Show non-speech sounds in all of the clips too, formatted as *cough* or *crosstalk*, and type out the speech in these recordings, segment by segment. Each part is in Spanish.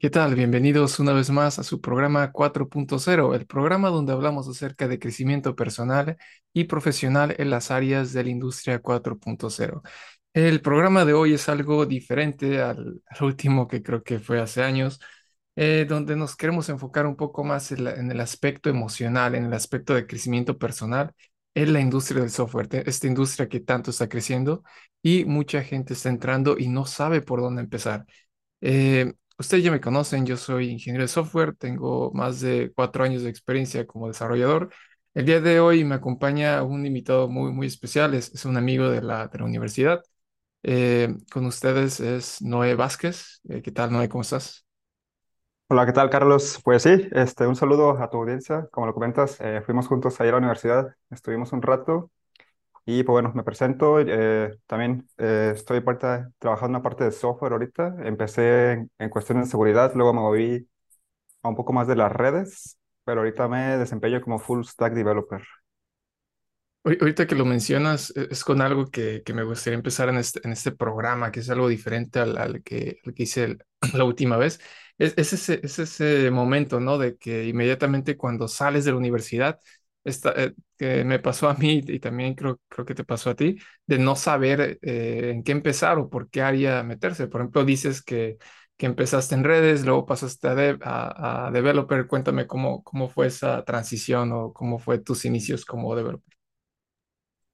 ¿Qué tal? Bienvenidos una vez más a su programa 4.0, el programa donde hablamos acerca de crecimiento personal y profesional en las áreas de la industria 4.0. El programa de hoy es algo diferente al, al último que creo que fue hace años, eh, donde nos queremos enfocar un poco más en, la- en el aspecto emocional, en el aspecto de crecimiento personal en la industria del software, esta industria que tanto está creciendo y mucha gente está entrando y no sabe por dónde empezar. Eh, ustedes ya me conocen, yo soy ingeniero de software, tengo más de cuatro años de experiencia como desarrollador. El día de hoy me acompaña un invitado muy, muy especial, es, es un amigo de la, de la universidad. Eh, con ustedes es Noé Vázquez. Eh, ¿qué tal, Noé? ¿Cómo estás? Hola, ¿qué tal, Carlos? Pues sí, este, un saludo a tu audiencia. Como lo comentas, eh, fuimos juntos ahí a la universidad, estuvimos un rato y pues bueno, me presento. eh, también eh, estoy parte, trabajando en una parte de software ahorita. Empecé en, en cuestiones de seguridad, luego me moví a un poco más de las redes, pero ahorita me desempeño como full stack developer. Ahori- Ahorita que lo mencionas, e- es con algo que, que me gustaría empezar en este, en este programa, que es algo diferente al, al que, al que hice el- *clears throat* la última vez. Es, es ese, es ese momento, ¿no? De que inmediatamente cuando sales de la universidad, esta, eh, que me pasó a mí y también creo, creo que te pasó a ti, de no saber eh, en qué empezar o por qué área meterse. Por ejemplo, dices que, que empezaste en redes, luego pasaste a, a, developer. Cuéntame cómo, cómo fue esa transición o cómo fue tus inicios como developer.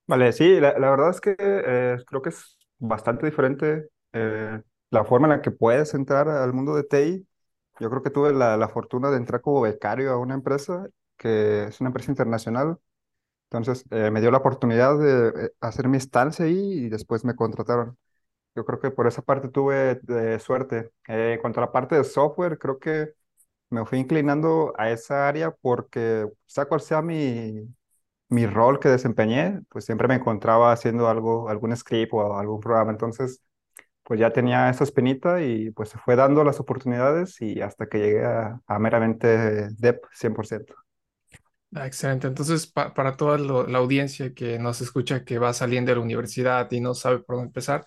Vale, sí, la, la verdad es que eh, creo que es bastante diferente la forma en la que puedes entrar al mundo de TI. Yo creo que tuve la, la fortuna de entrar como becario a una empresa que es una empresa internacional. Entonces eh, me dio la oportunidad de eh, hacer mi estancia ahí y después me contrataron. Yo creo que por esa parte tuve de suerte. Eh, en cuanto a la parte de software, creo que me fui inclinando a esa área porque sea cual sea mi, mi rol que desempeñé, pues siempre me encontraba haciendo algo, algún script o algún programa. Entonces, pues ya tenía esa espinita y pues se fue dando las oportunidades y hasta que llegué a, a meramente dev 100%. Ah, excelente. Entonces, pa- para toda lo- la audiencia que nos escucha, que va saliendo de la universidad y no sabe por dónde empezar,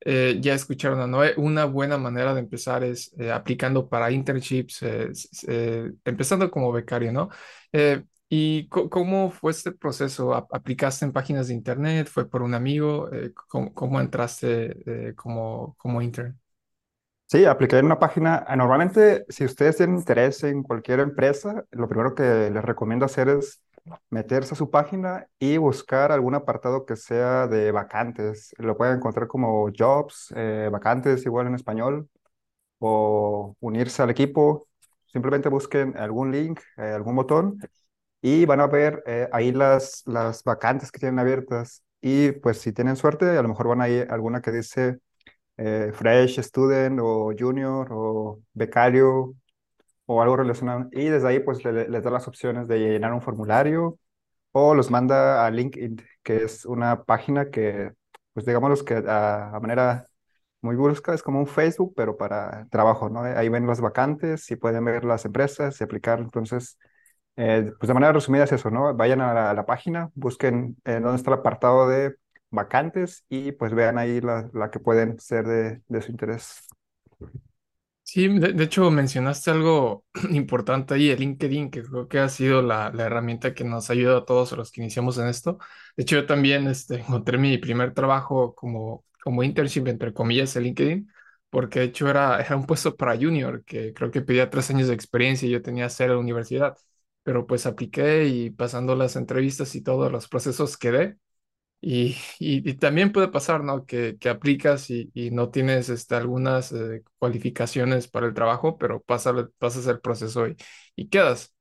eh, ya escucharon a Noé. Una buena manera de empezar es eh, aplicando para internships, eh, eh, empezando como becario, ¿no? Eh, ¿y cómo fue este proceso? ¿A- ¿Aplicaste en páginas de internet? ¿Fue por un amigo? Eh, ¿cómo, cómo entraste como, como intern? Sí, apliqué en una página. ah, Normalmente, si ustedes tienen interés en cualquier empresa, lo primero que les recomiendo hacer es meterse a su página y buscar algún apartado que sea de vacantes. Lo pueden encontrar como jobs, eh, vacantes igual en español, o unirse al equipo. Simplemente busquen algún link, eh, algún botón y van a ver eh, ahí las, las vacantes que tienen abiertas. Y pues si tienen suerte, a lo mejor van a ir alguna que dice eh, Fresh Student o Junior o Becario o algo relacionado. Y desde ahí pues le- les da las opciones de llenar un formulario o los manda a LinkedIn, que es una página que pues digamos que a, a manera muy brusca es como un Facebook, pero para trabajo, ¿no? Ahí ven las vacantes y pueden ver las empresas y aplicar. Entonces, eh, pues de manera resumida es eso, ¿no? Vayan a la, a la página, busquen eh, dónde está el apartado de vacantes y pues vean ahí la, la que pueden ser de, de su interés. Sí, de, de hecho mencionaste algo *clears throat* importante ahí, el LinkedIn, que creo que ha sido la, la herramienta que nos ayuda a todos los que iniciamos en esto. De hecho, yo también este, *laughs* encontré mi primer trabajo como, como internship, entre comillas, en LinkedIn, porque de hecho era, era un puesto para junior, que creo que pedía tres años de experiencia y yo tenía cero en la universidad. Pero pues apliqué y pasando las entrevistas y todos los procesos quedé. Y, y- y también puede pasar, ¿no? Que, que aplicas y, y no tienes este, algunas eh, cualificaciones para el trabajo, pero pasa, pasas el proceso y, quedas.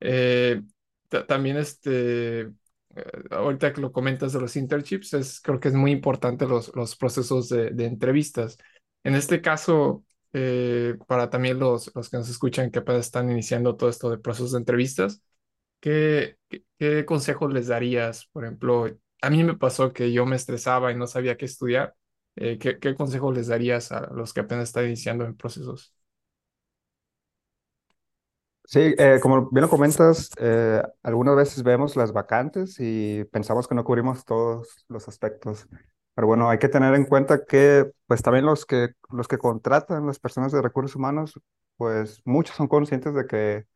Eh, ta- también, este, eh, ahorita que lo comentas de los internships, es, creo que es muy importante los, los procesos de, de entrevistas. En este caso, eh, para también los, los que nos escuchan que apenas están iniciando todo esto de procesos de entrevistas, ¿Qué, qué, qué consejos les darías? Por ejemplo, a mí me pasó que yo me estresaba y no sabía qué estudiar. Eh, ¿qué, qué consejos les darías a los que apenas están iniciando en procesos? Sí, eh, como bien lo comentas, eh, algunas veces vemos las vacantes y pensamos que no cubrimos todos los aspectos. Pero bueno, hay que tener en cuenta que pues también los que, los que contratan las personas de recursos humanos pues muchos son conscientes de que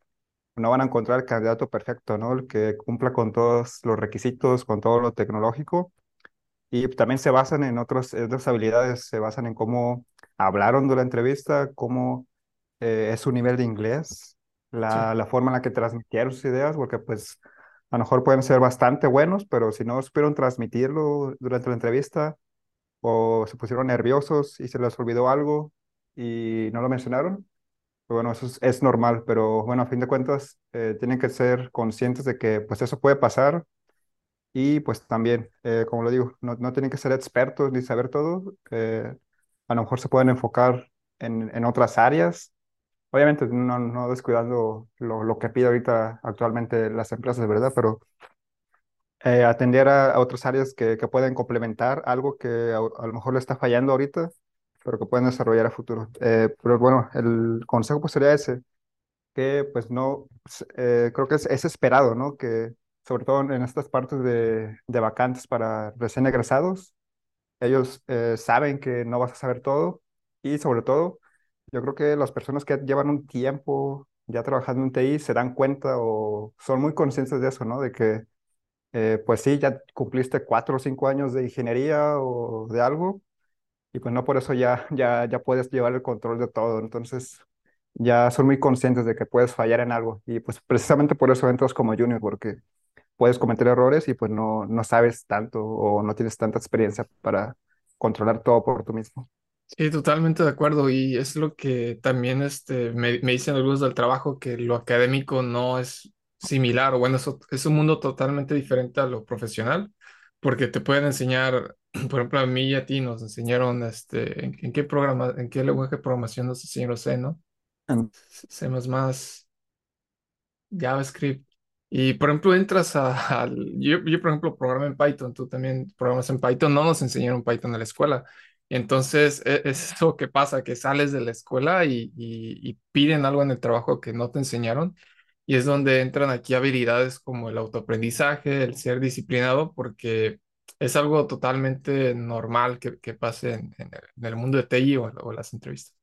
no van a encontrar el candidato perfecto, ¿no? El que cumpla con todos los requisitos, con todo lo tecnológico. Y también se basan en otros, en otras habilidades, se basan en cómo hablaron durante la entrevista, cómo eh, es su nivel de inglés, Sí. la, la forma en la que transmitieron sus ideas, porque pues a lo mejor pueden ser bastante buenos, pero si no supieron transmitirlo durante la entrevista o se pusieron nerviosos y se les olvidó algo y no lo mencionaron, bueno, eso es, normal, pero bueno, a fin de cuentas eh, tienen que ser conscientes de que pues eso puede pasar y pues también, eh, como lo digo, no, no tienen que ser expertos ni saber todo, eh, a lo mejor se pueden enfocar en, en otras áreas Obviamente no, no descuidando lo, lo que pide ahorita actualmente las empresas, ¿verdad? Pero atender a, a otras áreas que, que pueden complementar algo que a, a lo mejor le está fallando ahorita, pero que pueden desarrollar a futuro. Eh, pero bueno, el consejo pues sería ese, que pues no, eh, creo que es, es esperado, ¿no? Que sobre todo en estas partes de, de vacantes para recién egresados, ellos eh, saben que no vas a saber todo y sobre todo, yo creo que las personas que llevan un tiempo ya trabajando en TI se dan cuenta o son muy conscientes de eso, ¿no? De que, eh, pues sí, ya cumpliste cuatro o cinco años de ingeniería o de algo y pues no por eso ya, ya, ya puedes llevar el control de todo. Entonces, ya son muy conscientes de que puedes fallar en algo y pues precisamente por eso entras como junior, porque puedes cometer errores y pues no, no sabes tanto o no tienes tanta experiencia para controlar todo por tú mismo. Sí, totalmente de acuerdo. Y es lo que también este, me, me dicen algunos del trabajo, que lo académico no es similar, o bueno, es, es un mundo totalmente diferente a lo profesional, porque te pueden enseñar, *clears throat* por ejemplo, a mí y a ti nos enseñaron este, en, en qué programa, en qué lenguaje de programación nos enseñaron C, ¿no? C++, JavaScript. Y por ejemplo, entras a, *laughs* al- yo, yo, por ejemplo, programo en Python, tú también programas en Python, no nos enseñaron Python en la escuela. Entonces e- es eso que pasa, que sales de la escuela y, y, y piden algo en el trabajo que no te enseñaron. Y es donde entran aquí habilidades como el autoaprendizaje, el ser disciplinado, porque es algo totalmente normal que, que pase en, en el, en el mundo de TI o, o las entrevistas.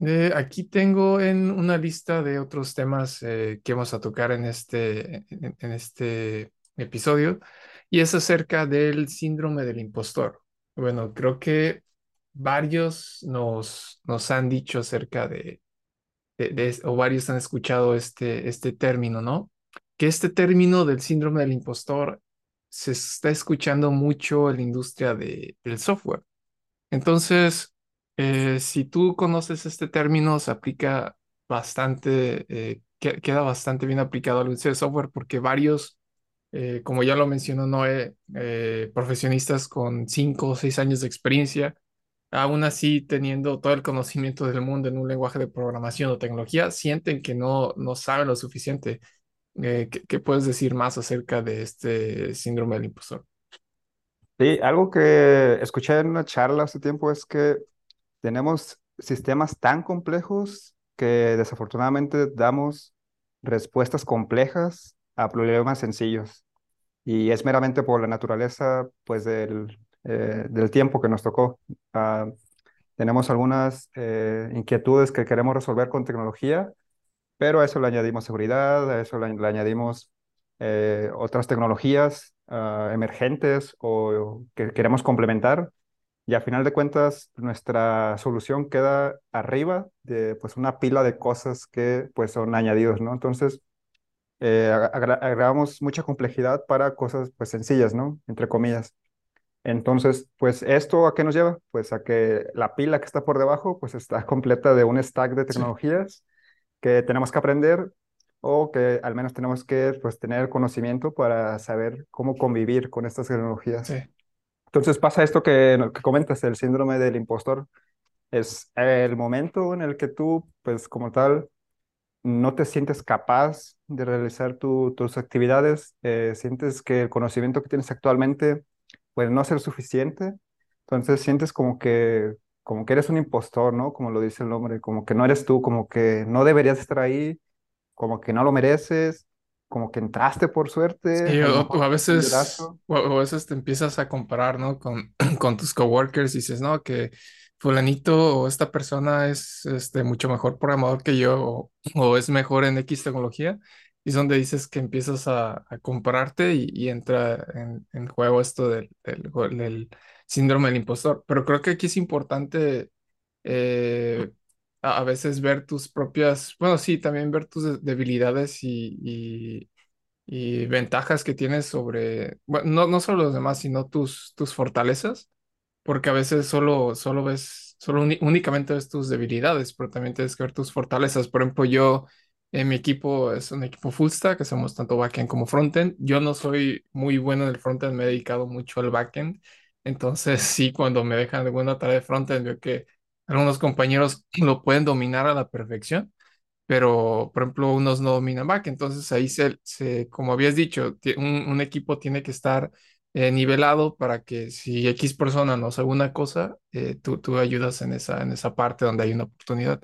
Eh, aquí tengo en una lista de otros temas eh, que vamos a tocar en este, en, en este episodio y es acerca del síndrome del impostor. Bueno, creo que varios nos, nos han dicho acerca de, o varios han escuchado este, este término, ¿no? Que este término del síndrome del impostor se está escuchando mucho en la industria de- del software. Entonces, eh, si tú conoces este término, se aplica bastante, eh, que- queda bastante bien aplicado al uso de software porque varios, eh, como ya lo mencionó Noé, profesionistas con cinco o seis años de experiencia, aún así teniendo todo el conocimiento del mundo en un lenguaje de programación o tecnología, sienten que no, no saben lo suficiente. Eh, ¿qué, qué puedes decir más acerca de este síndrome del impostor? Sí, algo que escuché en una charla hace tiempo es que tenemos sistemas tan complejos que desafortunadamente damos respuestas complejas a problemas sencillos. Y es meramente por la naturaleza, pues, del, eh, del tiempo que nos tocó. Ah, tenemos algunas eh, inquietudes que queremos resolver con tecnología, pero a eso le añadimos seguridad, a eso le, añadimos eh, otras tecnologías ah, emergentes o que queremos complementar. Y a final de cuentas, nuestra solución queda arriba de pues, una pila de cosas que pues, son añadidos, ¿no? Entonces, eh, agregamos mucha complejidad para cosas pues sencillas, ¿no? Entre comillas. Entonces, pues esto a qué nos lleva? Pues a que la pila que está por debajo pues está completa de un stack de Sí, tecnologías que tenemos que aprender o que al menos tenemos que pues tener conocimiento para saber cómo convivir con estas sí, tecnologías. Entonces pasa esto que, que comentas, el síndrome del impostor. Es el momento en el que tú, pues como tal, no te sientes capaz de realizar tu- tus actividades, eh, sientes que el conocimiento que tienes actualmente puede no ser suficiente, entonces sientes como que, como que eres un impostor, ¿no? Como lo dice el nombre, como que no eres tú, como que no deberías estar ahí, como que no lo mereces, como que entraste por suerte, Sí, o, o a veces, o a veces te empiezas a comparar, ¿no? Con, *clears throat* con tus coworkers y dices, no, que fulanito o esta persona es este, mucho mejor programador que yo o, o es mejor en X tecnología. Y es donde dices que empiezas a, a compararte y, y entra en, en juego esto del, del, del síndrome del impostor. Pero creo que aquí es importante eh, a, a veces ver tus propias, bueno, sí, también ver tus de- debilidades y, y ventajas que tienes sobre, bueno, no, no solo los demás, sino tus, tus fortalezas, porque a veces solo, solo ves, solo únicamente ves tus debilidades, pero también tienes que ver tus fortalezas. Por ejemplo, yo, mi equipo es un equipo full stack, somos tanto backend como frontend. Yo no soy muy bueno en el frontend, me he dedicado mucho al backend. Entonces, *laughs* sí, cuando me dejan alguna tarea de frontend, veo que algunos compañeros *clears throat* lo pueden dominar a la perfección pero por ejemplo unos no dominan back, entonces ahí se, se como habías dicho, un, un equipo tiene que estar eh, nivelado para que si X persona no sabe una cosa, eh, tú, tú ayudas en esa, en esa parte donde hay una oportunidad.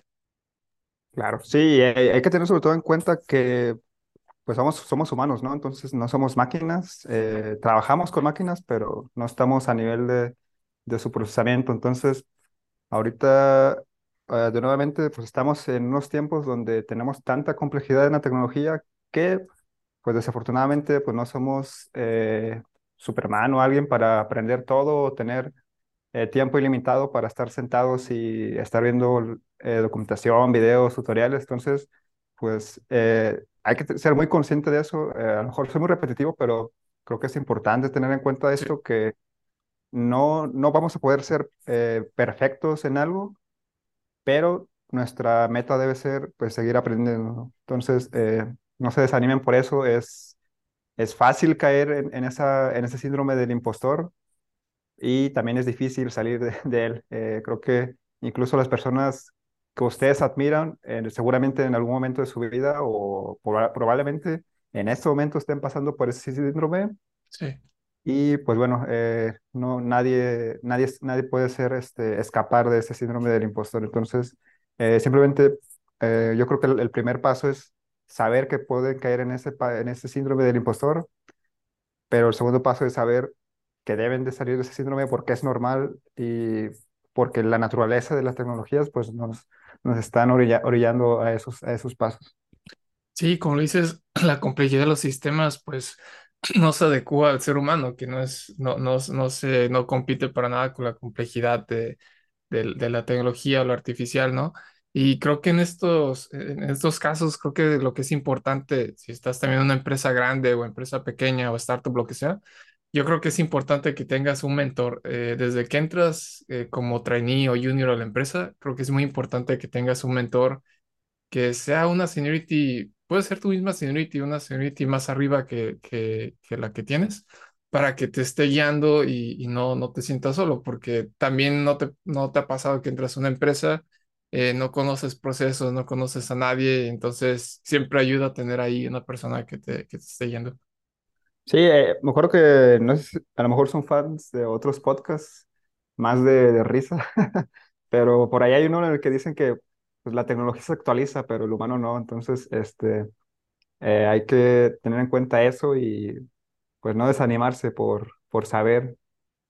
Claro, sí, hay, hay que tener sobre todo en cuenta que pues somos, humanos, ¿no? Entonces no somos máquinas, eh, trabajamos con máquinas, pero no estamos a nivel de, su procesamiento. Entonces, ahorita, eh, de nuevamente, pues estamos en unos tiempos donde tenemos tanta complejidad en la tecnología que, pues desafortunadamente, pues no somos eh, Superman o alguien para aprender todo o tener eh, tiempo ilimitado para estar sentados y estar viendo eh, documentación, videos, tutoriales. Entonces, pues eh, hay que ser muy consciente de eso. Eh, a lo mejor soy muy repetitivo, pero creo que es importante tener en cuenta esto, que no, no vamos a poder ser eh, perfectos en algo, pero nuestra meta debe ser pues seguir aprendiendo, ¿no? Entonces, eh, no se desanimen por eso. Es, es fácil caer en, en esa, en ese síndrome del impostor y también es difícil salir de, *laughs* de él. Eh, creo que incluso las personas que ustedes admiran, eh, seguramente en algún momento de su vida o proba- probablemente en este momento estén pasando por ese síndrome sí. y pues bueno, eh, no, nadie, nadie, nadie puede ser, este, escapar de ese síndrome del impostor. Entonces, eh, simplemente eh, yo creo que el, el primer paso es saber que pueden caer en ese, en ese síndrome del impostor pero el segundo paso es saber que deben de salir de ese síndrome porque es normal y porque la naturaleza de las tecnologías pues nos, nos están orilla- orillando a esos, a esos pasos. Sí, como lo dices, *clears throat* la complejidad de los sistemas, pues *clears throat* no se adecua al ser humano, que no es, no, no, no se, no compite para nada con la complejidad de, de, de la tecnología o lo artificial, ¿no? Y creo que en estos, en estos casos, creo que lo que es importante, si estás también en una empresa grande o empresa pequeña o startup, lo que sea, yo creo que es importante que tengas un mentor. Eh, desde que entras eh, como trainee o junior a la empresa, creo que es muy importante que tengas un mentor que sea una seniority, puede ser tu misma seniority, una seniority más arriba que, que, que la que tienes, para que te esté guiando y, y no, no te sientas solo, porque también no te, no te ha pasado que entras a una empresa, eh, no conoces procesos, no conoces a nadie, entonces siempre ayuda a tener ahí una persona que te, que te esté guiando. Sí, eh, me acuerdo que no sé a lo mejor son fans de otros podcasts más de, de risa, *laughs* pero por ahí hay uno en el que dicen que pues, la tecnología se actualiza, pero el humano no. Entonces, este, eh, hay que tener en cuenta eso y pues no desanimarse por, por saber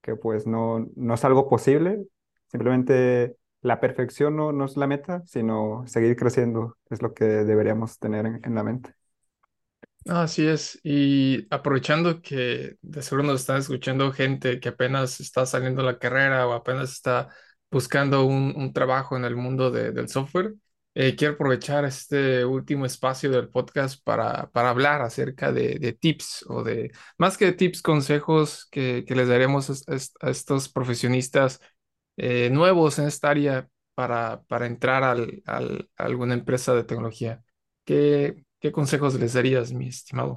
que pues no, no es algo posible, simplemente la perfección no, no es la meta, sino seguir creciendo es lo que deberíamos tener en, en la mente. Así es, y aprovechando que de seguro nos están escuchando gente que apenas está saliendo la carrera o apenas está buscando un, un trabajo en el mundo de- del software, eh, quiero aprovechar este último espacio del podcast para, para hablar acerca de, de tips o de, más que tips, consejos que, que les daremos a, a estos profesionistas eh, nuevos en esta área para, para entrar al, al- a alguna empresa de tecnología. ¿Qué, qué consejos les darías, mi estimado?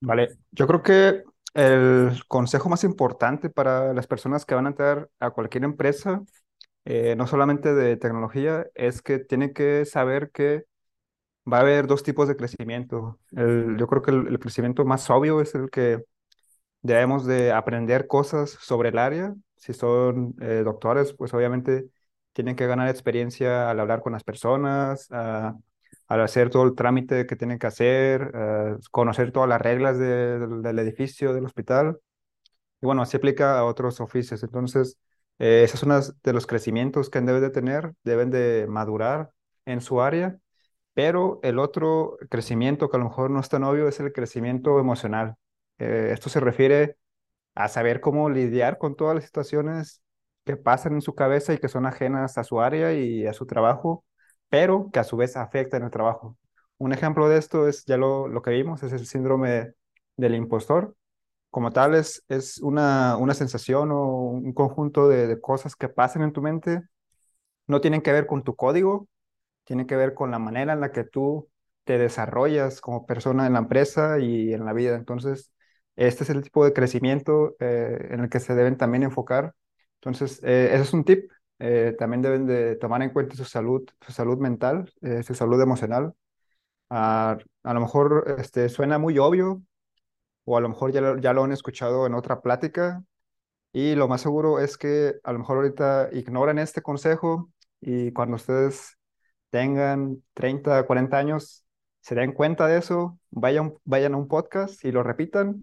Vale, yo creo que el consejo más importante para las personas que van a entrar a cualquier empresa, eh, no solamente de tecnología, es que tienen que saber que va a haber dos tipos de crecimiento. El- yo creo que el, el crecimiento más obvio es el que debemos de aprender cosas sobre el área. Si son eh, doctores, pues obviamente tienen que ganar experiencia al hablar con las personas, a al hacer todo el trámite que tienen que hacer, eh, conocer todas las reglas de- del edificio, del hospital. Y bueno, así aplica a otros oficios. Entonces, eh, ese es uno de los crecimientos que deben de tener, deben de madurar en su área, pero el otro crecimiento que a lo mejor no es tan obvio es el crecimiento emocional. Eh, esto se refiere a saber cómo lidiar con todas las situaciones que pasan en su cabeza y que son ajenas a su área y a su trabajo, pero que a su vez afectan el trabajo. Un ejemplo de esto es ya lo, que vimos, es el síndrome del impostor como tal es, es una, una sensación o un conjunto de, de cosas que pasan en tu mente. No tienen que ver con tu código, tienen que ver con la manera en la que tú te desarrollas como persona en la empresa y en la vida. Entonces, este es el tipo de crecimiento eh, en el que se deben también enfocar. Entonces, eh, ese es un tip. Eh, también deben de tomar en cuenta su salud, su salud mental, eh, su salud emocional. Ah, a lo mejor este, suena muy obvio, o a lo mejor ya lo, ya lo han escuchado en otra plática y lo más seguro es que a lo mejor ahorita ignoran este consejo y cuando ustedes tengan 30, 40 años, se den cuenta de eso, vayan, vayan a un podcast y lo repitan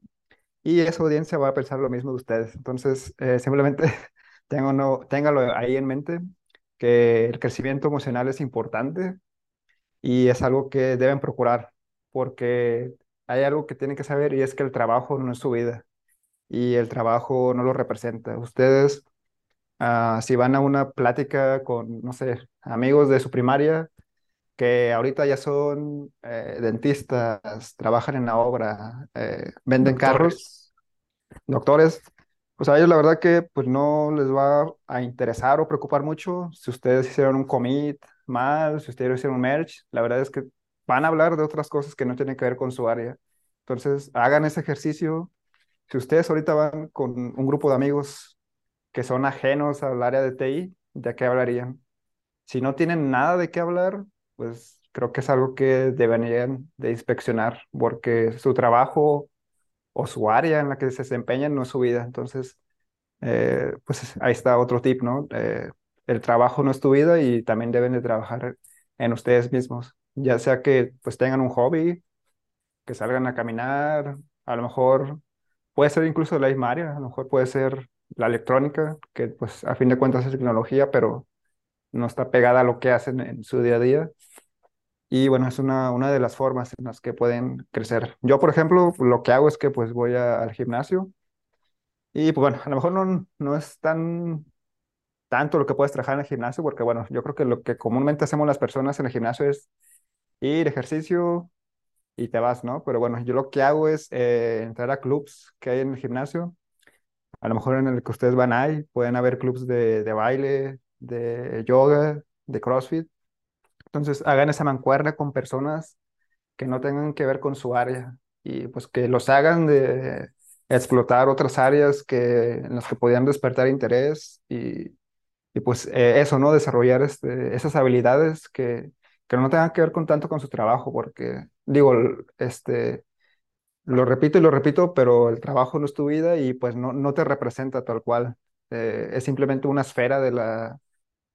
y esa audiencia va a pensar lo mismo de ustedes. Entonces, eh, simplemente *laughs* ténganlo, ténganlo ahí en mente, que el crecimiento emocional es importante y es algo que deben procurar, porque hay algo que tienen que saber y es que el trabajo no es su vida y el trabajo no lo representa. Ustedes, ah, si van a una plática con, no sé, amigos de su primaria, que ahorita ya son eh, dentistas, trabajan en la obra, eh, venden carros, doctores, pues a ellos la verdad que pues no les va a interesar o preocupar mucho si ustedes hicieron un commit mal, si ustedes hicieron un merge, la verdad es que van a hablar de otras cosas que no tienen que ver con su área. Entonces, hagan ese ejercicio. Si ustedes ahorita van con un grupo de amigos que son ajenos al área de TI, ¿de qué hablarían? Si no tienen nada de qué hablar, pues creo que es algo que deberían de inspeccionar, porque su trabajo o su área en la que se desempeñan no es su vida. Entonces, eh, pues ahí está otro tip, ¿no? Eh, el trabajo no es tu vida y también deben de trabajar en ustedes mismos, ya sea que pues tengan un hobby, que salgan a caminar, a lo mejor puede ser incluso la misma área, a lo mejor puede ser la electrónica, que pues a fin de cuentas es tecnología, pero no está pegada a lo que hacen en su día a día. Y bueno, es una, una de las formas en las que pueden crecer. Yo, por ejemplo, lo que hago es que pues voy al gimnasio y pues bueno, a lo mejor no, no es tan tanto lo que puedes trabajar en el gimnasio, porque bueno, yo creo que lo que comúnmente hacemos las personas en el gimnasio es ir, ejercicio y te vas, ¿no? Pero bueno, yo lo que hago es eh, entrar a clubs que hay en el gimnasio. A lo mejor en el que ustedes van ahí, pueden haber clubs de, de baile, de yoga, de CrossFit. Entonces, hagan esa mancuerna con personas que no tengan que ver con su área y pues que los hagan de explotar otras áreas que, en las que podían despertar interés y, y pues eh, eso, ¿no? Desarrollar este, esas habilidades que, que no tengan que ver con tanto con su trabajo, porque digo, este, lo repito y lo repito, pero el trabajo no es tu vida y pues no, no te representa tal cual. Eh, es simplemente una esfera de la,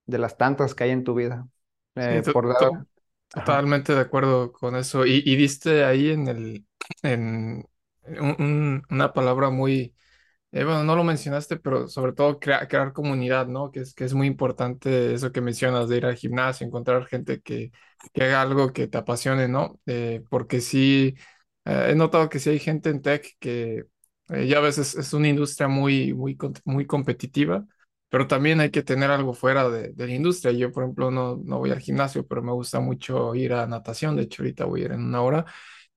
de las tantas que hay en tu vida. Sí, Eh, to- por ajá. totalmente de acuerdo con eso. Y, y diste ahí en el, en un- un- una palabra muy Eh, bueno, no lo mencionaste, pero sobre todo crea- crear comunidad, ¿no? Que es, que es muy importante eso que mencionas de ir al gimnasio, encontrar gente que, que haga algo que te apasione, ¿no? Eh, porque sí, eh, he notado que sí hay gente en tech que ya a veces es una industria muy, muy, muy competitiva, pero también hay que tener algo fuera de, de la industria. Yo, por ejemplo, no, no voy al gimnasio, pero me gusta mucho ir a natación. De hecho, ahorita voy a ir en una hora.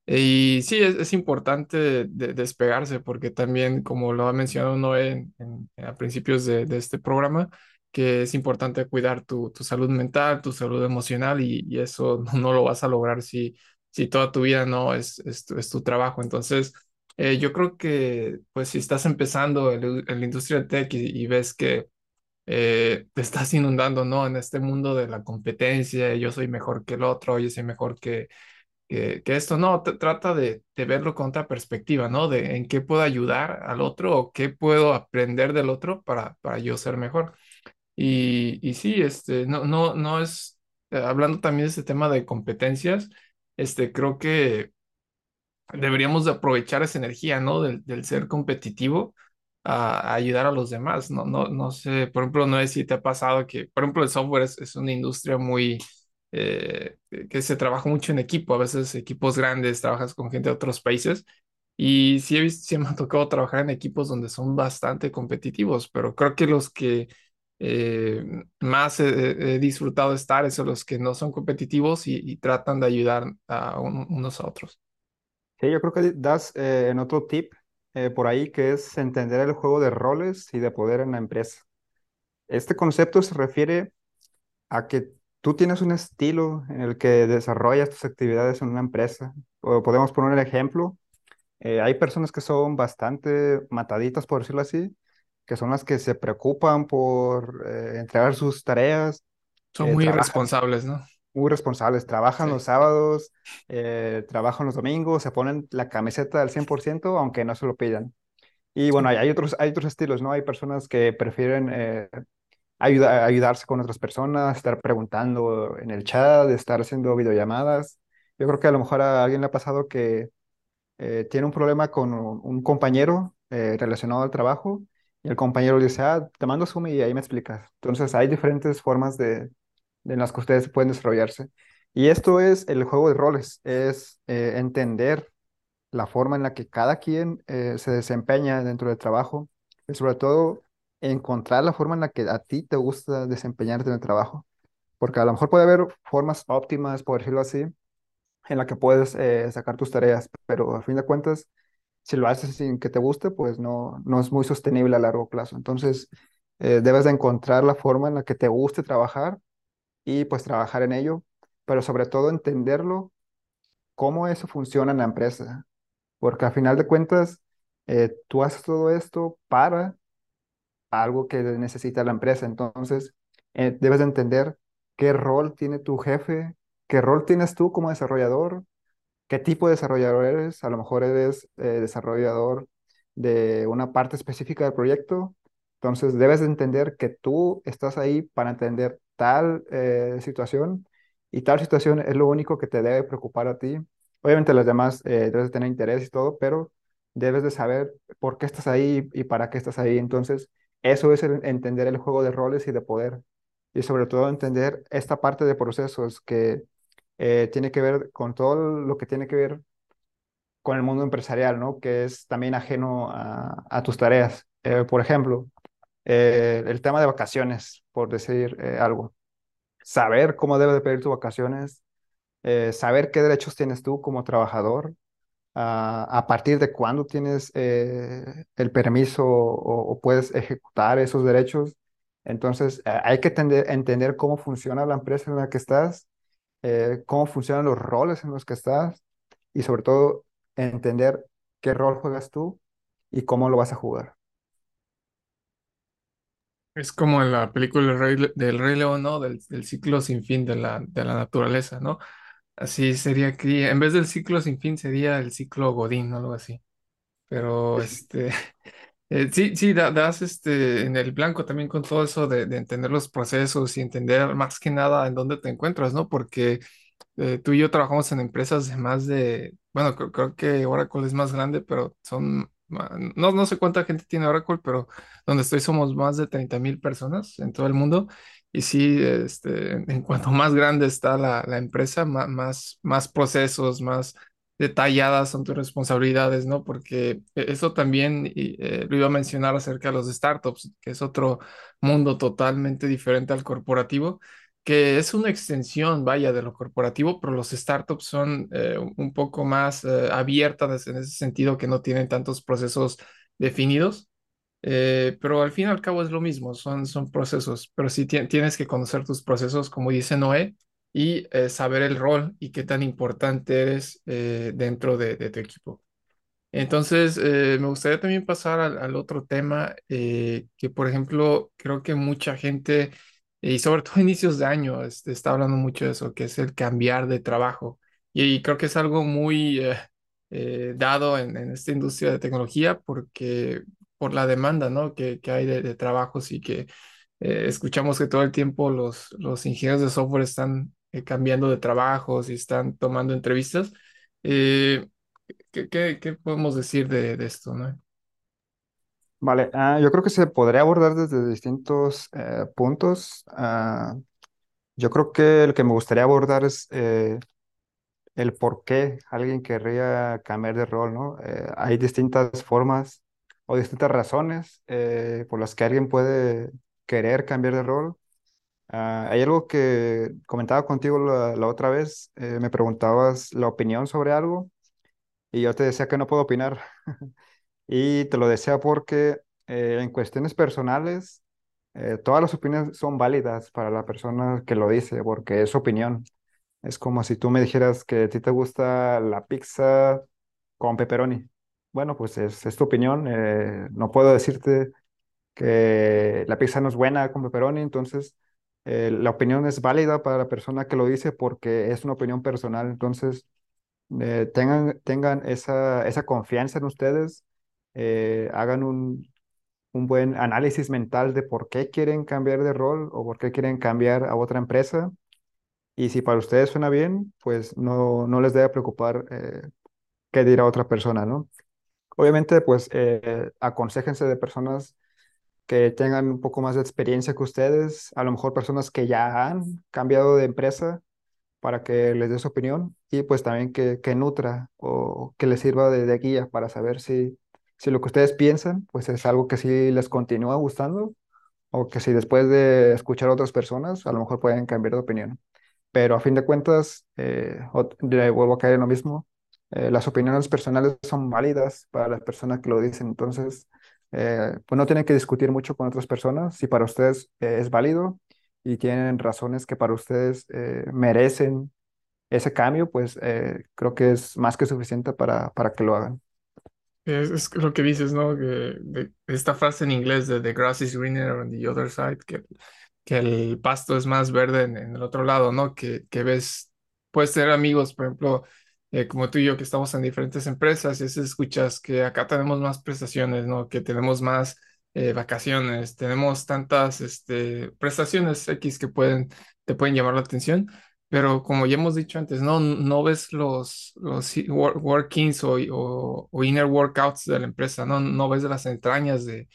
Y sí, es, es importante de- despegarse porque también, como lo ha mencionado Noé en, en- a principios de, de este programa, que es importante cuidar tu, tu salud mental, tu salud emocional y, y eso no, *laughs* no lo vas a lograr si, si toda tu vida no es, es, tu, es tu trabajo. Entonces, eh, yo creo que pues si estás empezando en, la industria tech y, y ves que eh, te estás inundando, ¿no? En este mundo de la competencia, yo soy mejor que el otro, yo soy mejor que que, que esto no, t- trata de, de verlo con otra perspectiva, ¿no? De en qué puedo ayudar al otro o qué puedo aprender del otro para, para yo ser mejor. Y, y sí, este, no, no, no es eh, hablando también de este tema de competencias, este, creo que deberíamos de aprovechar esa energía, ¿no? Del, del ser competitivo a, ayudar a los demás, ¿no? No, no sé, por ejemplo, no sé si te ha pasado que, por ejemplo, el software es, es una industria muy, eh, que se trabaja mucho en equipo, a veces equipos grandes, trabajas con gente de otros países. Y sí, he visto, sí me ha tocado trabajar en equipos donde son bastante competitivos, pero creo que los que eh, más he, he disfrutado estar son los que no son competitivos y, y tratan de ayudar a un- unos a otros. Sí, yo creo que das eh, en otro tip eh, por ahí que es entender el juego de roles y de poder en la empresa. Este concepto se refiere a que tú tienes un estilo en el que desarrollas tus actividades en una empresa. O podemos poner un ejemplo. eh, hay personas que son bastante mataditas, por decirlo así, que son las que se preocupan por eh, entregar sus tareas, Son eh, muy trabajan irresponsables, ¿no? Muy responsables, trabajan Sí. los sábados, eh, trabajan los domingos, se ponen la camiseta al 100% aunque no se lo pidan. Y bueno, hay, hay otros, hay otros estilos, ¿no? Hay personas que prefieren eh, ayuda- ayudarse con otras personas, estar preguntando en el chat, estar haciendo videollamadas. Yo creo que a lo mejor a alguien le ha pasado que eh, tiene un problema con un, un compañero eh, relacionado al trabajo y el compañero le dice, ah, te mando Zoom y ahí me explicas. Entonces hay diferentes formas de en las que ustedes pueden desarrollarse. Y esto es el juego de roles, es eh, entender la forma en la que cada quien eh, se desempeña dentro del trabajo y sobre todo encontrar la forma en la que a ti te gusta desempeñarte en el trabajo. Porque a lo mejor puede haber formas óptimas, por decirlo así, en la que puedes eh, sacar tus tareas, pero a fin de cuentas, si lo haces sin que te guste, pues no, no es muy sostenible a largo plazo. Entonces, debes de encontrar la forma en la que te guste trabajar y pues trabajar en ello, pero sobre todo entenderlo, cómo eso funciona en la empresa, porque a final de cuentas, eh, tú haces todo esto para algo que necesita la empresa, entonces eh, debes de entender qué rol tiene tu jefe, qué rol tienes tú como desarrollador ¿Qué tipo de desarrollador eres? A lo mejor eres eh, desarrollador de una parte específica del proyecto. Entonces debes de entender que tú estás ahí para entender tal eh, situación y tal situación es lo único que te debe preocupar a ti. Obviamente las demás eh, debes de tener interés y todo, pero debes de saber por qué estás ahí y para qué estás ahí. Entonces eso es entender el juego de roles y de poder. Y sobre todo entender esta parte de procesos que eh, tiene que ver con todo lo que tiene que ver con el mundo empresarial, ¿no? Que es también ajeno a, a tus tareas. Eh, por ejemplo, eh, el tema de vacaciones, por decir eh, algo. Saber cómo debes de pedir tus vacaciones, eh, saber qué derechos tienes tú como trabajador, a, a partir de cuándo tienes el permiso o, puedes ejecutar esos derechos. Entonces, hay que tender- entender cómo funciona la empresa en la que estás cómo funcionan los roles en los que estás y sobre todo entender qué rol juegas tú y cómo lo vas a jugar. Es como en la película del Rey, del Rey León, ¿no? Del, del ciclo sin fin de la, de la naturaleza, ¿no? Así sería aquí, en vez del ciclo sin fin sería el ciclo Godín, ¿no? Algo así. Pero Es- este, *laughs* eh, sí, sí, da- das este en el blanco también con todo eso de, de entender los procesos y entender más que nada en dónde te encuentras, ¿no? Porque eh, tú y yo trabajamos en empresas de más de, bueno, creo, creo que Oracle es más grande, pero son, no, no sé cuánta gente tiene Oracle, pero donde estoy somos más de treinta mil personas en todo el mundo. Y sí, este, en cuanto más grande está la, la empresa, más, más procesos, más detalladas son tus responsabilidades, ¿no? Porque e- eso también eh, lo iba a mencionar acerca de los startups, que es otro mundo totalmente diferente al corporativo que es una extensión, vaya, de lo corporativo, pero los startups son eh, un poco más eh, abiertas en ese sentido que no tienen tantos procesos definidos, eh, pero al fin y al cabo es lo mismo, son, son procesos, pero sí ti- tienes que conocer tus procesos, como dice Noé, y saber el rol y qué tan importante eres dentro de, de tu equipo. Entonces, me gustaría también pasar al, otro tema, que por ejemplo, creo que mucha gente, y sobre todo inicios de año, este, está hablando mucho de eso, que es el cambiar de trabajo. Y, creo que es algo muy eh, eh, dado en, en esta industria de tecnología porque por la demanda, ¿no? que, que hay de, de trabajos y que eh, escuchamos que todo el tiempo los, los ingenieros de software están eh, cambiando de trabajo, si están tomando entrevistas. Eh, ¿qué, qué- qué podemos decir de, de esto, ¿no? Vale, ah, yo creo que se podría abordar desde distintos eh, puntos. Ah, yo creo que el que me gustaría abordar es eh, el por qué alguien querría cambiar de rol, ¿no? Eh, hay distintas formas o distintas razones eh, por las que alguien puede querer cambiar de rol. Ah, hay algo que comentaba contigo la, la otra vez, eh, me preguntabas la opinión sobre algo y yo te decía que no puedo opinar. *laughs* Y te lo decía porque eh, en cuestiones personales, eh, todas las opiniones son válidas para la persona que lo dice, porque es opinión. Es como si tú me dijeras que a ti te gusta la pizza con pepperoni. Bueno, pues es, es tu opinión. eh, no puedo decirte que la pizza no es buena con pepperoni, entonces la opinión es válida para la persona que lo dice porque es una opinión personal. Entonces, tengan, tengan esa, esa confianza en ustedes, eh, hagan un, un buen análisis mental de por qué quieren cambiar de rol o por qué quieren cambiar a otra empresa. Y si para ustedes suena bien, pues no, no les debe preocupar eh, qué dirá otra persona, ¿no? Obviamente, pues eh, aconséjense de personas que tengan un poco más de experiencia que ustedes, a lo mejor personas que ya han cambiado de empresa para que les dé su opinión y pues también que, que nutra o que les sirva de, de guía para saber si, si lo que ustedes piensan pues es algo que sí les continúa gustando o que si después de escuchar a otras personas a lo mejor pueden cambiar de opinión. Pero a fin de cuentas, eh, vuelvo a caer en lo mismo, eh, las opiniones personales son válidas para las personas que lo dicen, entonces eh, pues no tienen que discutir mucho con otras personas, si para ustedes eh, es válido y tienen razones que para ustedes eh, merecen ese cambio, pues creo que es más que suficiente para, para que lo hagan. Es, es lo que dices, ¿no? Que, de, esta frase en inglés de The grass is greener on the other side, que, que el pasto es más verde en, en el otro lado, ¿no? Que, que ves, puedes tener amigos, por ejemplo, eh, como tú y yo, que estamos en diferentes empresas, y escuchas que acá tenemos más prestaciones, ¿no? Que tenemos más eh, vacaciones, tenemos tantas este, prestaciones X que pueden, te pueden llamar la atención. Pero como ya hemos dicho antes, no, no ves los, los workings o, o, o inner workouts de la empresa, no, no ves las entrañas de,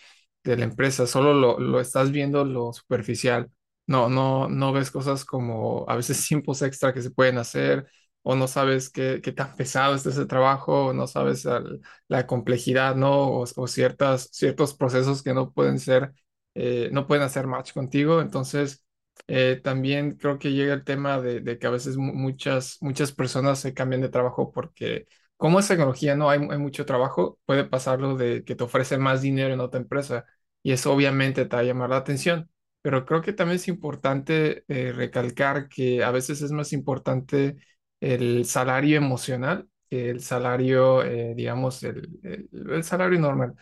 de la empresa, solo lo, lo estás viendo lo superficial. No, no, no ves cosas como a veces *laughs* tiempos extra que se pueden hacer, o no sabes qué, qué tan pesado está ese trabajo, o no sabes al- la complejidad, ¿no? O, o ciertas, ciertos procesos que no pueden ser, eh, no pueden hacer match contigo. Entonces eh, también creo que llega el tema de, que a veces mu- muchas, muchas personas se cambian de trabajo porque como es tecnología, no hay, mucho trabajo, puede pasarlo de que te ofrece más dinero en otra empresa y eso obviamente te va a llamar la atención. Pero creo que también es importante eh, recalcar que a veces es más importante el salario emocional que el salario, eh, digamos, el, el- el salario normal.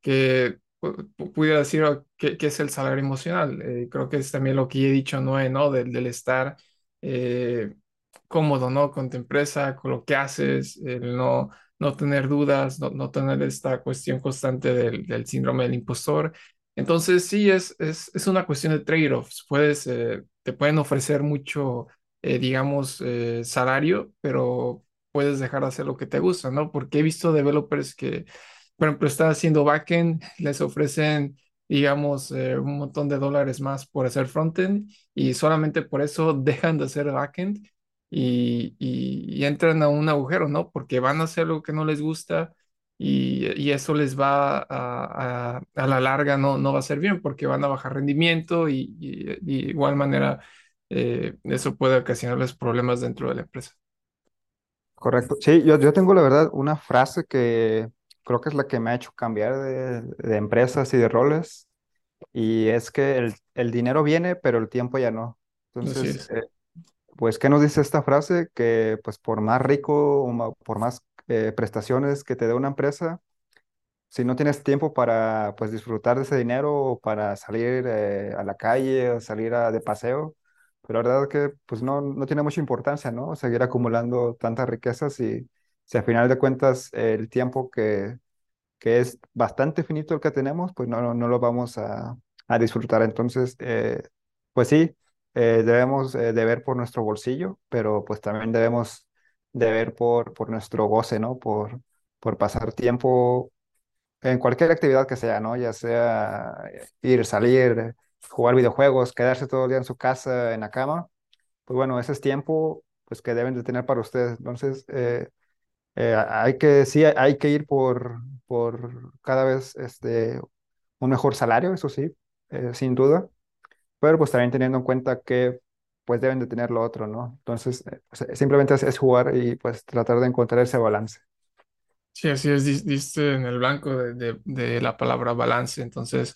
Que pudiera decir oh, qué, qué es el salario emocional. Eh, creo que es también lo que he dicho, Noé, ¿no? Del, del estar eh, cómodo, ¿no? Con tu empresa, con lo que haces, el no, no tener dudas, no, no tener esta cuestión constante del, del síndrome del impostor. Entonces, sí, es, es, es una cuestión de trade-offs. Puedes, eh, te pueden ofrecer mucho, eh, digamos, eh, salario, pero puedes dejar de hacer lo que te gusta, ¿no? Porque he visto developers que por ejemplo, está haciendo backend, les ofrecen, digamos, eh, un montón de dólares más por hacer frontend y solamente por eso *laughs* dejan de hacer backend y, y- y entran a un agujero, ¿no? Porque van a hacer lo que no les gusta y, y eso les va a, a- a la larga, no, no va a ser bien porque van a bajar rendimiento y de igual manera eh, eso puede ocasionarles problemas dentro de la empresa. Correcto. Sí, yo, yo tengo la verdad una frase que creo que es la que me ha hecho cambiar de, de empresas y de roles, y es que el, el dinero viene, pero el tiempo ya no. Entonces, es. eh, pues, ¿qué nos dice esta frase? Que pues por más rico o por más eh, prestaciones que te dé una empresa, si no tienes tiempo para pues disfrutar de ese dinero o para salir eh, a la calle o salir a- de paseo, pero la verdad que pues no, no tiene mucha importancia, ¿no? Seguir acumulando tantas riquezas y si al final de cuentas el tiempo que, que es bastante finito el que tenemos, pues no, no, no lo vamos a, a disfrutar. Entonces, eh, pues sí. eh, debemos eh, de ver por nuestro bolsillo, pero pues también debemos de ver por, por nuestro goce, ¿no? Por, por pasar tiempo en cualquier actividad que sea, ¿no? Ya sea eh, ir, salir, jugar videojuegos, quedarse todo el día en su casa, en la cama, pues bueno, ese es tiempo pues que deben de tener para ustedes. Entonces, eh, eh, hay que, sí, hay que ir por, por cada vez este, un mejor salario, eso sí, eh, sin duda, pero pues también teniendo en cuenta que pues deben de tener lo otro, ¿no? Entonces, eh, pues, simplemente es, es jugar y pues tratar de encontrar ese balance. Sí, así es, dis- diste en el blanco de, de- de la palabra balance. Entonces,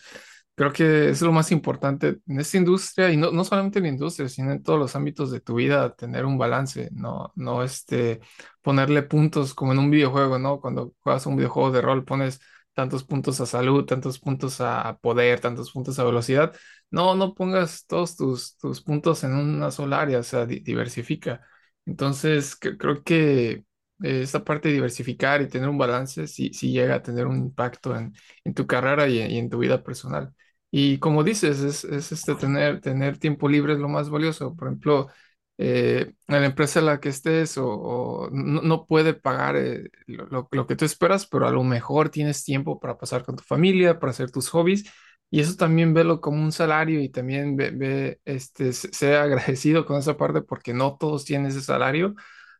creo que es lo más importante en esta industria y no, no solamente en la industria, sino en todos los ámbitos de tu vida, tener un balance, no, no este, ponerle puntos como en un videojuego, ¿no? Cuando juegas un videojuego de rol, pones tantos puntos a salud, tantos puntos a poder, tantos puntos a velocidad. No, no pongas todos tus, tus puntos en una sola área, o sea, di- diversifica. Entonces, cre- creo que eh, esta parte de diversificar y tener un balance sí, sí llega a tener un impacto en, en tu carrera y, y en tu vida personal. Y como dices, es, es este tener, tener tiempo libre es lo más valioso. Por ejemplo, eh, en la empresa en la que estés o, no, puede pagar eh, lo, lo- que tú esperas, pero a lo mejor tienes tiempo para pasar con tu familia, para hacer tus hobbies. Y eso también velo como un salario y también ve, ve, este, se- sea agradecido con esa parte porque no todos tienen ese salario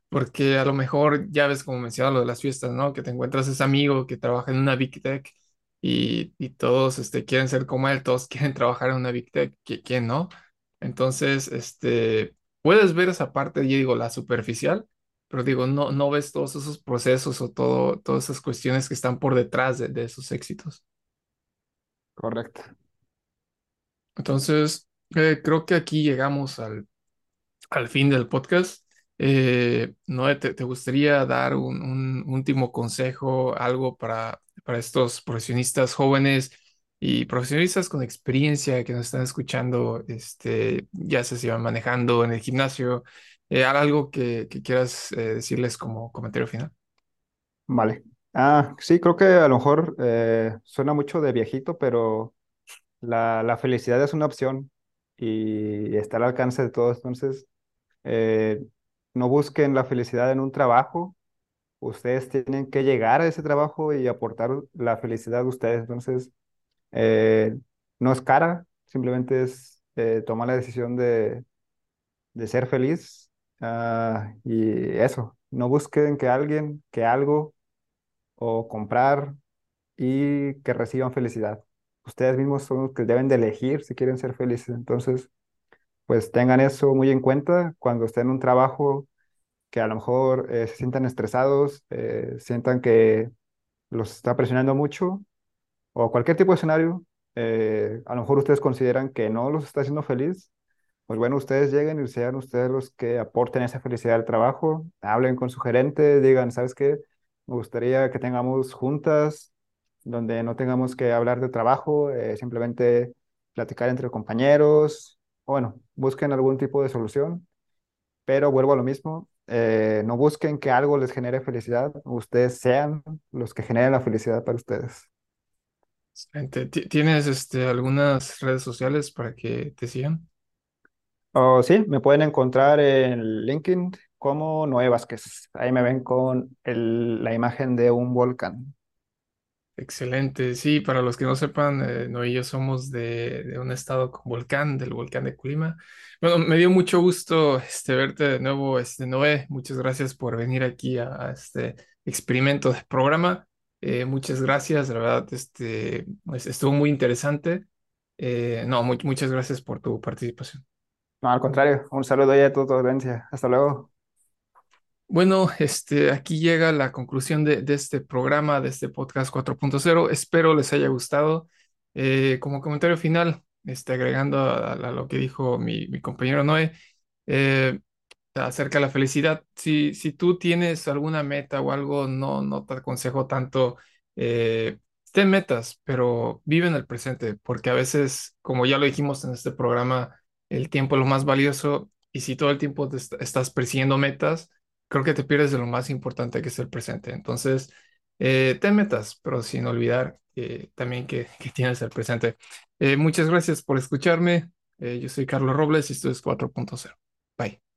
porque a lo mejor ya ves como mencionaba lo de las fiestas, ¿no? Que te encuentras ese amigo que trabaja en una Big Tech y, y todos este, quieren ser como él, todos *laughs* quieren trabajar en una Big Tech, ¿qui- ¿quién no? Entonces, este, puedes ver esa parte, yo digo, la superficial, pero digo, no, no ves todos esos procesos o todo, todas esas cuestiones que están por detrás de, de esos éxitos. Correcto. Entonces, eh, creo que aquí llegamos al al fin del podcast. Eh, Noé, ¿te, te gustaría dar un, un último consejo, algo para, para estos profesionistas jóvenes y profesionistas con experiencia que nos están escuchando, este, ya sé si van manejando en el gimnasio, eh, algo que, que quieras eh, decirles como comentario final? Vale. Ah, sí, creo que a lo mejor eh, suena mucho de viejito, pero la, la felicidad es una opción y está al alcance de todos. Entonces, eh, no busquen la felicidad en un trabajo. Ustedes tienen que llegar a ese trabajo y aportar la felicidad de ustedes. Entonces, eh, no es cara, simplemente es eh, tomar la decisión de, de ser feliz. ah, y eso, no busquen que alguien, que algo o comprar y que reciban felicidad. Ustedes mismos son los que deben de elegir si quieren ser felices. Entonces, pues tengan eso muy en cuenta cuando estén en un trabajo que a lo mejor eh, se sientan estresados, eh, sientan que los está presionando mucho o cualquier tipo de escenario. eh, a lo mejor ustedes consideran que no los está haciendo feliz. Pues bueno, ustedes lleguen y sean ustedes los que aporten esa felicidad al trabajo, hablen con su gerente, digan, ¿sabes qué? Me gustaría que tengamos juntas donde no tengamos que hablar de trabajo, eh, simplemente platicar entre compañeros, o bueno, busquen algún tipo de solución, pero vuelvo a lo mismo, eh, no busquen que algo les genere felicidad, ustedes sean los que generen la felicidad para ustedes. ¿Tienes este, algunas redes sociales para que te sigan? O sí, me pueden encontrar en LinkedIn como Noé Vázquez. Ahí me ven con el- la imagen de un volcán. Excelente. Sí, para los que no sepan, eh, Noé y yo somos de, de un estado con volcán, del volcán de Colima. Bueno, me dio mucho gusto este, verte de nuevo, este, Noé. Muchas gracias por venir aquí a, a este experimento de programa. Eh, muchas gracias, la verdad, este, estuvo muy interesante. Eh, no, mu- muchas gracias por tu participación. No, al contrario, un saludo ahí a toda tu audiencia. Hasta luego. Bueno, este, aquí llega la conclusión de, de este programa, de este podcast 4.0. Espero les haya gustado. Eh, como comentario final, este, agregando a, a lo que dijo mi, mi compañero Noé, eh, acerca de la felicidad. Si, si tú tienes alguna meta o algo, no, no te aconsejo tanto, eh, ten metas, pero vive en el presente, porque a veces, como ya lo dijimos en este programa, el tiempo es lo más valioso y si todo el tiempo te est- estás persiguiendo metas, creo que te pierdes de lo más importante que es el presente. Entonces, eh, ten metas, pero sin olvidar también que, *laughs* que tienes el presente. Eh, muchas gracias por escucharme. Eh, yo soy Carlos Robles y esto es 4.0. Bye.